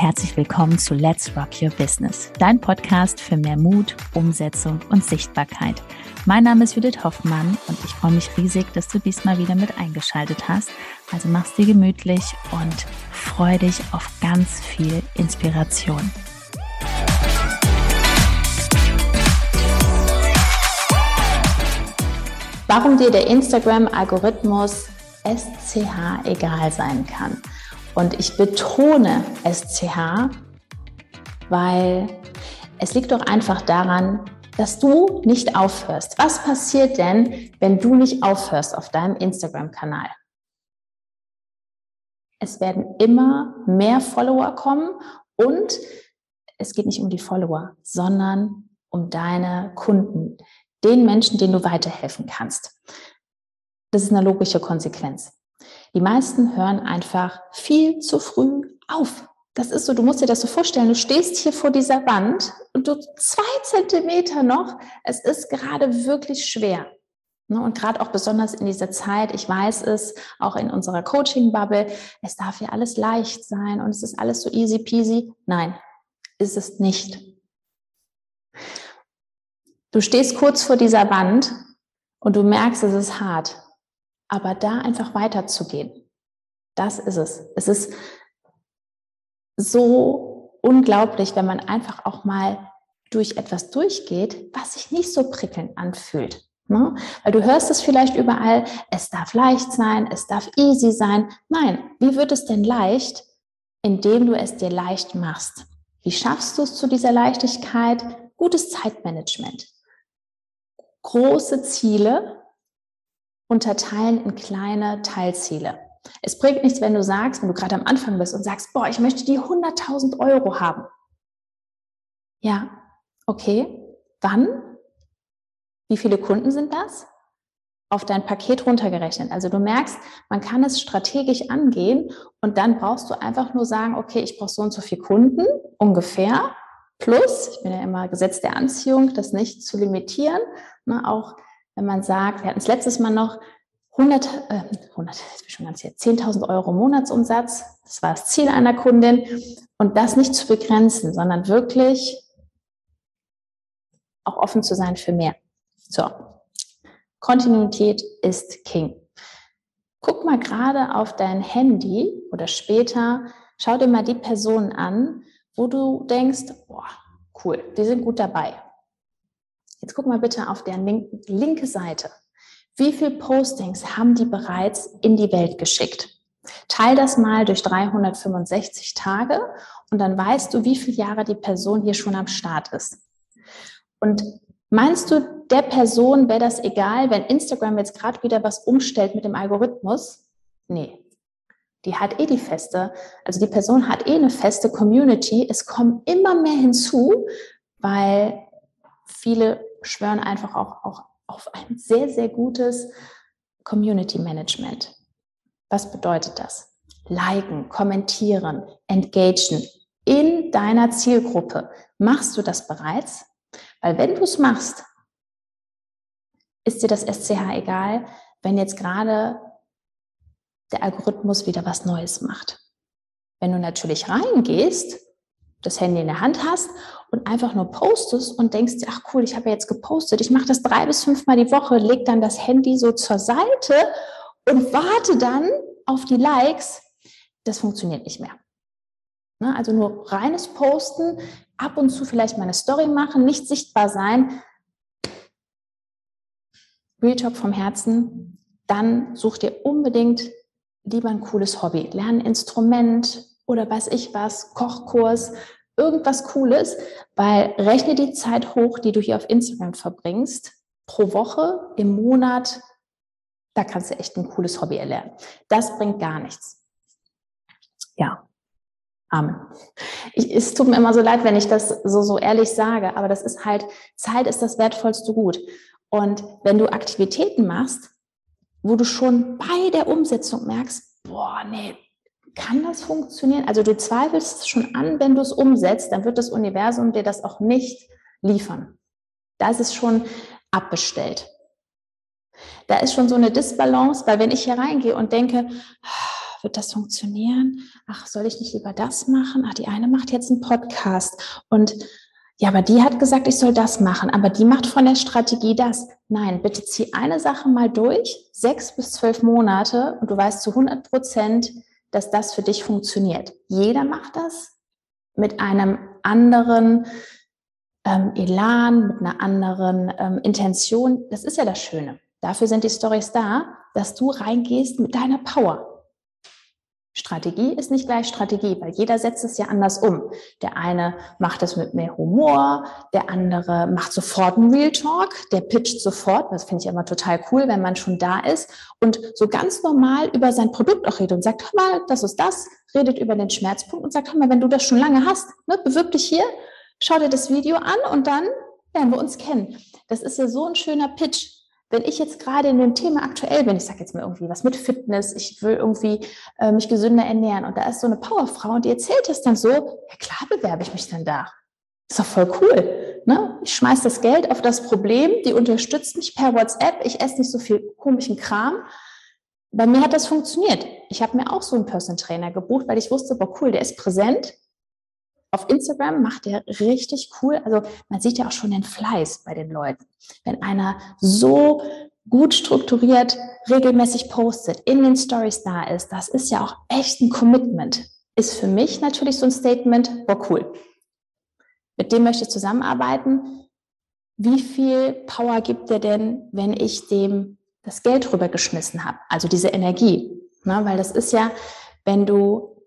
herzlich willkommen zu Let's Rock Your Business, dein Podcast für mehr Mut, Umsetzung und Sichtbarkeit. Mein Name ist Judith Hoffmann und ich freue mich riesig, dass du diesmal wieder mit eingeschaltet hast. Also mach's dir gemütlich und freu dich auf ganz viel Inspiration. Warum dir der Instagram-Algorithmus SCH egal sein kann. Und ich betone SCH, weil es liegt doch einfach daran, dass du nicht aufhörst. Was passiert denn, wenn du nicht aufhörst auf deinem Instagram-Kanal? Es werden immer mehr Follower kommen und es geht nicht um die Follower, sondern um deine Kunden, den Menschen, denen du weiterhelfen kannst. Das ist eine logische Konsequenz. Die meisten hören einfach viel zu früh auf. Das ist so, du musst dir das so vorstellen, du stehst hier vor dieser Wand und du zwei Zentimeter noch, es ist gerade wirklich schwer. Ne, und gerade auch besonders in dieser Zeit, ich weiß es, auch in unserer Coaching-Bubble, es darf ja alles leicht sein und es ist alles so easy peasy. Nein, ist es nicht. Du stehst kurz vor dieser Wand und du merkst, es ist hart. Aber da einfach weiterzugehen, das ist es. Es ist so unglaublich, wenn man einfach auch mal durch etwas durchgeht, was sich nicht so prickelnd anfühlt. Ne? Weil du hörst es vielleicht überall, es darf leicht sein, es darf easy sein. Nein, wie wird es denn leicht, indem du es dir leicht machst? Wie schaffst du es zu dieser Leichtigkeit? Gutes Zeitmanagement. Große Ziele, unterteilen in kleine Teilziele. Es bringt nichts, wenn du sagst, wenn du gerade am Anfang bist und sagst, boah, ich möchte die 100.000 Euro haben. Ja, okay. Wann? Wie viele Kunden sind das? Auf dein Paket runtergerechnet. Also du merkst, man kann es strategisch angehen und dann brauchst du einfach nur sagen, okay, ich brauche so und so viele Kunden ungefähr. Plus, ich bin ja immer Gesetz der Anziehung, das nicht zu limitieren, ne, auch wenn man sagt, wir hatten es letztes Mal noch, 100, äh, 100 jetzt bin schon ganz hier, 10.000 Euro Monatsumsatz, das war das Ziel einer Kundin und das nicht zu begrenzen, sondern wirklich auch offen zu sein für mehr. So, Kontinuität ist King. Guck mal gerade auf dein Handy oder später, schau dir mal die Personen an, wo du denkst, boah, cool, die sind gut dabei. Jetzt guck mal bitte auf der linken linke Seite. Wie viele Postings haben die bereits in die Welt geschickt? Teil das mal durch 365 Tage und dann weißt du, wie viele Jahre die Person hier schon am Start ist. Und meinst du, der Person wäre das egal, wenn Instagram jetzt gerade wieder was umstellt mit dem Algorithmus? Nee. Die hat eh die feste, also die Person hat eh eine feste Community. Es kommen immer mehr hinzu, weil viele schwören einfach auch, auch auf ein sehr, sehr gutes Community Management. Was bedeutet das? Liken, kommentieren, engagen in deiner Zielgruppe. Machst du das bereits? Weil wenn du es machst, ist dir das SCH egal, wenn jetzt gerade der Algorithmus wieder was Neues macht. Wenn du natürlich reingehst, das Handy in der Hand hast und einfach nur postest und denkst, ach cool, ich habe ja jetzt gepostet, ich mache das drei bis fünfmal die Woche, leg dann das Handy so zur Seite und warte dann auf die Likes, das funktioniert nicht mehr. Ne, also nur reines Posten, ab und zu vielleicht mal eine Story machen, nicht sichtbar sein. Real Talk vom Herzen, dann such dir unbedingt lieber ein cooles Hobby. Lern ein Instrument oder weiß ich was, Kochkurs, irgendwas Cooles, weil rechne die Zeit hoch, die du hier auf Instagram verbringst, pro Woche, im Monat, da kannst du echt ein cooles Hobby erlernen. Das bringt gar nichts. Ja. Amen. Ich, es tut mir immer so leid, wenn ich das so, so ehrlich sage, aber das ist halt, Zeit ist das wertvollste Gut. Und wenn du Aktivitäten machst, wo du schon bei der Umsetzung merkst, boah, nee, kann das funktionieren? Also du zweifelst schon an, wenn du es umsetzt, dann wird das Universum dir das auch nicht liefern. Da ist es schon abbestellt. Da ist schon so eine Disbalance, weil wenn ich hier reingehe und denke, wird das funktionieren? Ach, soll ich nicht lieber das machen? Ach, die eine macht jetzt einen Podcast und ja, aber die hat gesagt, ich soll das machen, aber die macht von der Strategie das. Nein, bitte zieh eine Sache mal durch, sechs bis zwölf Monate und du weißt zu 100 Prozent, dass das für dich funktioniert. Jeder macht das mit einem anderen ähm, Elan, mit einer anderen ähm, Intention. Das ist ja das Schöne. Dafür sind die Stories da, dass du reingehst mit deiner Power. Strategie ist nicht gleich Strategie, weil jeder setzt es ja anders um. Der eine macht es mit mehr Humor, der andere macht sofort einen Real Talk, der pitcht sofort, das finde ich immer total cool, wenn man schon da ist und so ganz normal über sein Produkt auch redet und sagt, hör mal, das ist das, redet über den Schmerzpunkt und sagt, hör mal, wenn du das schon lange hast, ne, bewirb dich hier, schau dir das Video an und dann lernen wir uns kennen. Das ist ja so ein schöner Pitch wenn ich jetzt gerade in dem Thema aktuell bin, ich sage jetzt mal irgendwie was mit Fitness, ich will irgendwie äh, mich gesünder ernähren und da ist so eine Powerfrau und die erzählt das dann so, ja klar bewerbe ich mich dann da. Ist doch voll cool. Ne? Ich schmeiß das Geld auf das Problem, die unterstützt mich per WhatsApp, ich esse nicht so viel komischen Kram. Bei mir hat das funktioniert. Ich habe mir auch so einen Person Trainer gebucht, weil ich wusste, boah cool, der ist präsent, auf Instagram macht er richtig cool. Also man sieht ja auch schon den Fleiß bei den Leuten. Wenn einer so gut strukturiert regelmäßig postet, in den Stories da ist, das ist ja auch echt ein Commitment. Ist für mich natürlich so ein Statement, boah cool. Mit dem möchte ich zusammenarbeiten. Wie viel Power gibt er denn, wenn ich dem das Geld rübergeschmissen habe? Also diese Energie. Ne? Weil das ist ja, wenn du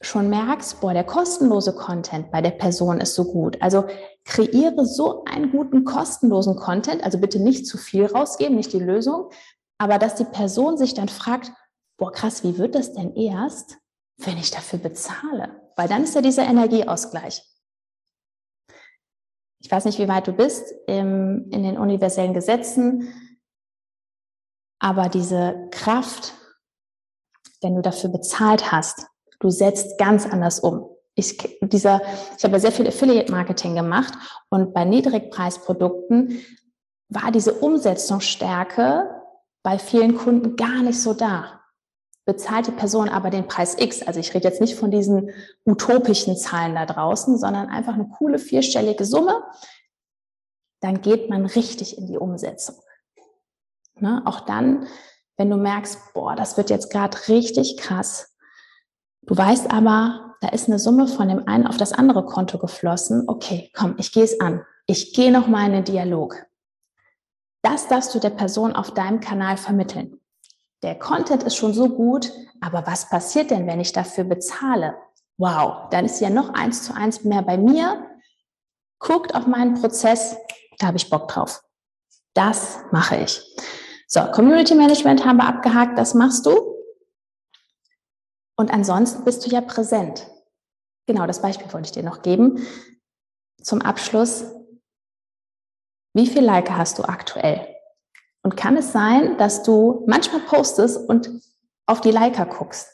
schon merkst, boah, der kostenlose Content bei der Person ist so gut. Also kreiere so einen guten kostenlosen Content, also bitte nicht zu viel rausgeben, nicht die Lösung, aber dass die Person sich dann fragt, boah, krass, wie wird das denn erst, wenn ich dafür bezahle? Weil dann ist ja dieser Energieausgleich. Ich weiß nicht, wie weit du bist im, in den universellen Gesetzen, aber diese Kraft, wenn du dafür bezahlt hast, Du setzt ganz anders um. Ich, dieser, ich habe sehr viel Affiliate-Marketing gemacht und bei Niedrigpreisprodukten war diese Umsetzungsstärke bei vielen Kunden gar nicht so da. Bezahlt die Person aber den Preis X, also ich rede jetzt nicht von diesen utopischen Zahlen da draußen, sondern einfach eine coole vierstellige Summe, dann geht man richtig in die Umsetzung. Ne? Auch dann, wenn du merkst, boah, das wird jetzt gerade richtig krass, Du weißt aber, da ist eine Summe von dem einen auf das andere Konto geflossen. Okay, komm, ich gehe es an. Ich gehe nochmal in den Dialog. Das darfst du der Person auf deinem Kanal vermitteln. Der Content ist schon so gut, aber was passiert denn, wenn ich dafür bezahle? Wow, dann ist ja noch eins zu eins mehr bei mir. Guckt auf meinen Prozess, da habe ich Bock drauf. Das mache ich. So, Community Management haben wir abgehakt, das machst du. Und ansonsten bist du ja präsent. Genau, das Beispiel wollte ich dir noch geben. Zum Abschluss, wie viel Like hast du aktuell? Und kann es sein, dass du manchmal postest und auf die Liker guckst?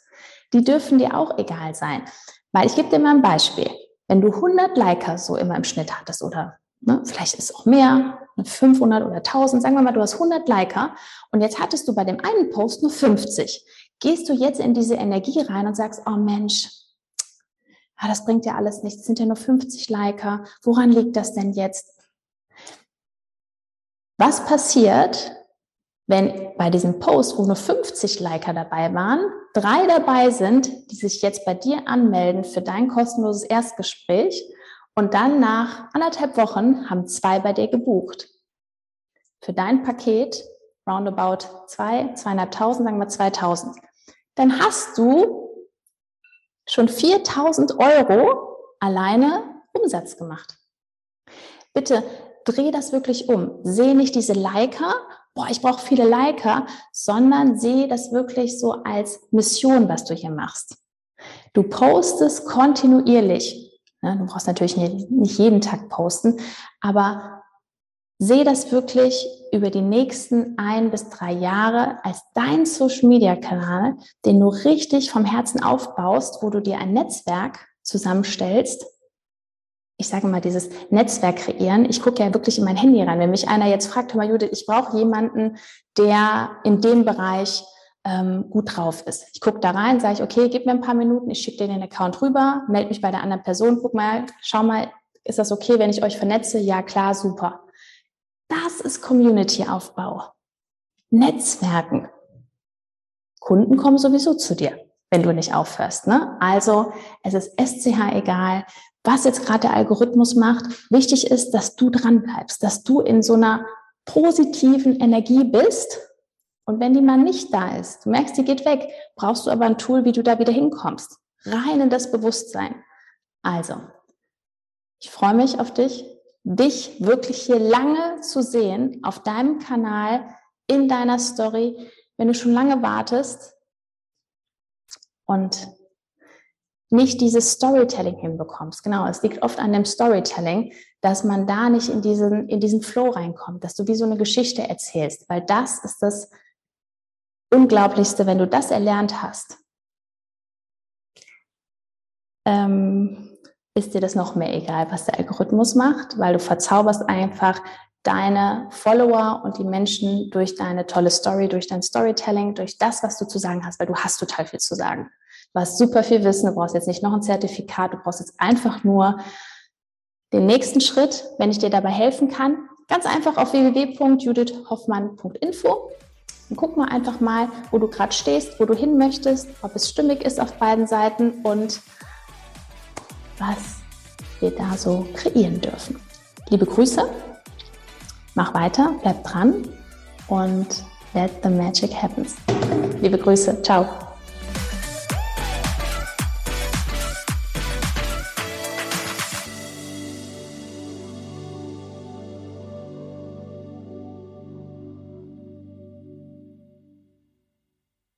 Die dürfen dir auch egal sein. Weil ich gebe dir mal ein Beispiel. Wenn du 100 Liker so immer im Schnitt hattest oder ne, vielleicht ist es auch mehr, 500 oder 1000, sagen wir mal, du hast 100 Liker und jetzt hattest du bei dem einen Post nur 50 gehst du jetzt in diese Energie rein und sagst, oh Mensch, ah, das bringt ja alles nichts, es sind ja nur 50 Liker, woran liegt das denn jetzt? Was passiert, wenn bei diesem Post, wo nur 50 Liker dabei waren, drei dabei sind, die sich jetzt bei dir anmelden für dein kostenloses Erstgespräch und dann nach anderthalb Wochen haben zwei bei dir gebucht. Für dein Paket roundabout zwei, zweieinhalbtausend, sagen wir 2000. Dann hast du schon 4000 Euro alleine Umsatz gemacht. Bitte dreh das wirklich um. Sehe nicht diese Liker, boah, ich brauche viele Liker, sondern sehe das wirklich so als Mission, was du hier machst. Du postest kontinuierlich. Du brauchst natürlich nicht jeden Tag posten, aber sehe das wirklich über die nächsten ein bis drei Jahre als dein Social Media Kanal, den du richtig vom Herzen aufbaust, wo du dir ein Netzwerk zusammenstellst. Ich sage mal, dieses Netzwerk kreieren. Ich gucke ja wirklich in mein Handy rein. Wenn mich einer jetzt fragt, hör mal, Judith, ich brauche jemanden, der in dem Bereich ähm, gut drauf ist. Ich gucke da rein, sage ich, okay, gib mir ein paar Minuten, ich schicke dir den Account rüber, melde mich bei der anderen Person, guck mal, schau mal, ist das okay, wenn ich euch vernetze? Ja, klar, super. Ist Community-Aufbau. Netzwerken. Kunden kommen sowieso zu dir, wenn du nicht aufhörst. Ne? Also es ist SCH egal, was jetzt gerade der Algorithmus macht. Wichtig ist, dass du dran bleibst, dass du in so einer positiven Energie bist. Und wenn die mal nicht da ist, du merkst, die geht weg, brauchst du aber ein Tool, wie du da wieder hinkommst. Rein in das Bewusstsein. Also, ich freue mich auf dich, dich wirklich hier lange zu sehen auf deinem Kanal, in deiner Story, wenn du schon lange wartest und nicht dieses Storytelling hinbekommst. Genau, es liegt oft an dem Storytelling, dass man da nicht in diesen, in diesen Flow reinkommt, dass du wie so eine Geschichte erzählst, weil das ist das Unglaublichste, wenn du das erlernt hast. Ähm, ist dir das noch mehr egal, was der Algorithmus macht, weil du verzauberst einfach deine Follower und die Menschen durch deine tolle Story, durch dein Storytelling, durch das, was du zu sagen hast, weil du hast total viel zu sagen. Du hast super viel Wissen, du brauchst jetzt nicht noch ein Zertifikat, du brauchst jetzt einfach nur den nächsten Schritt, wenn ich dir dabei helfen kann. Ganz einfach auf www.judithhoffmann.info und guck mal einfach mal, wo du gerade stehst, wo du hin möchtest, ob es stimmig ist auf beiden Seiten und was wir da so kreieren dürfen. Liebe Grüße, mach weiter, bleib dran und let the magic happen. Liebe Grüße, ciao.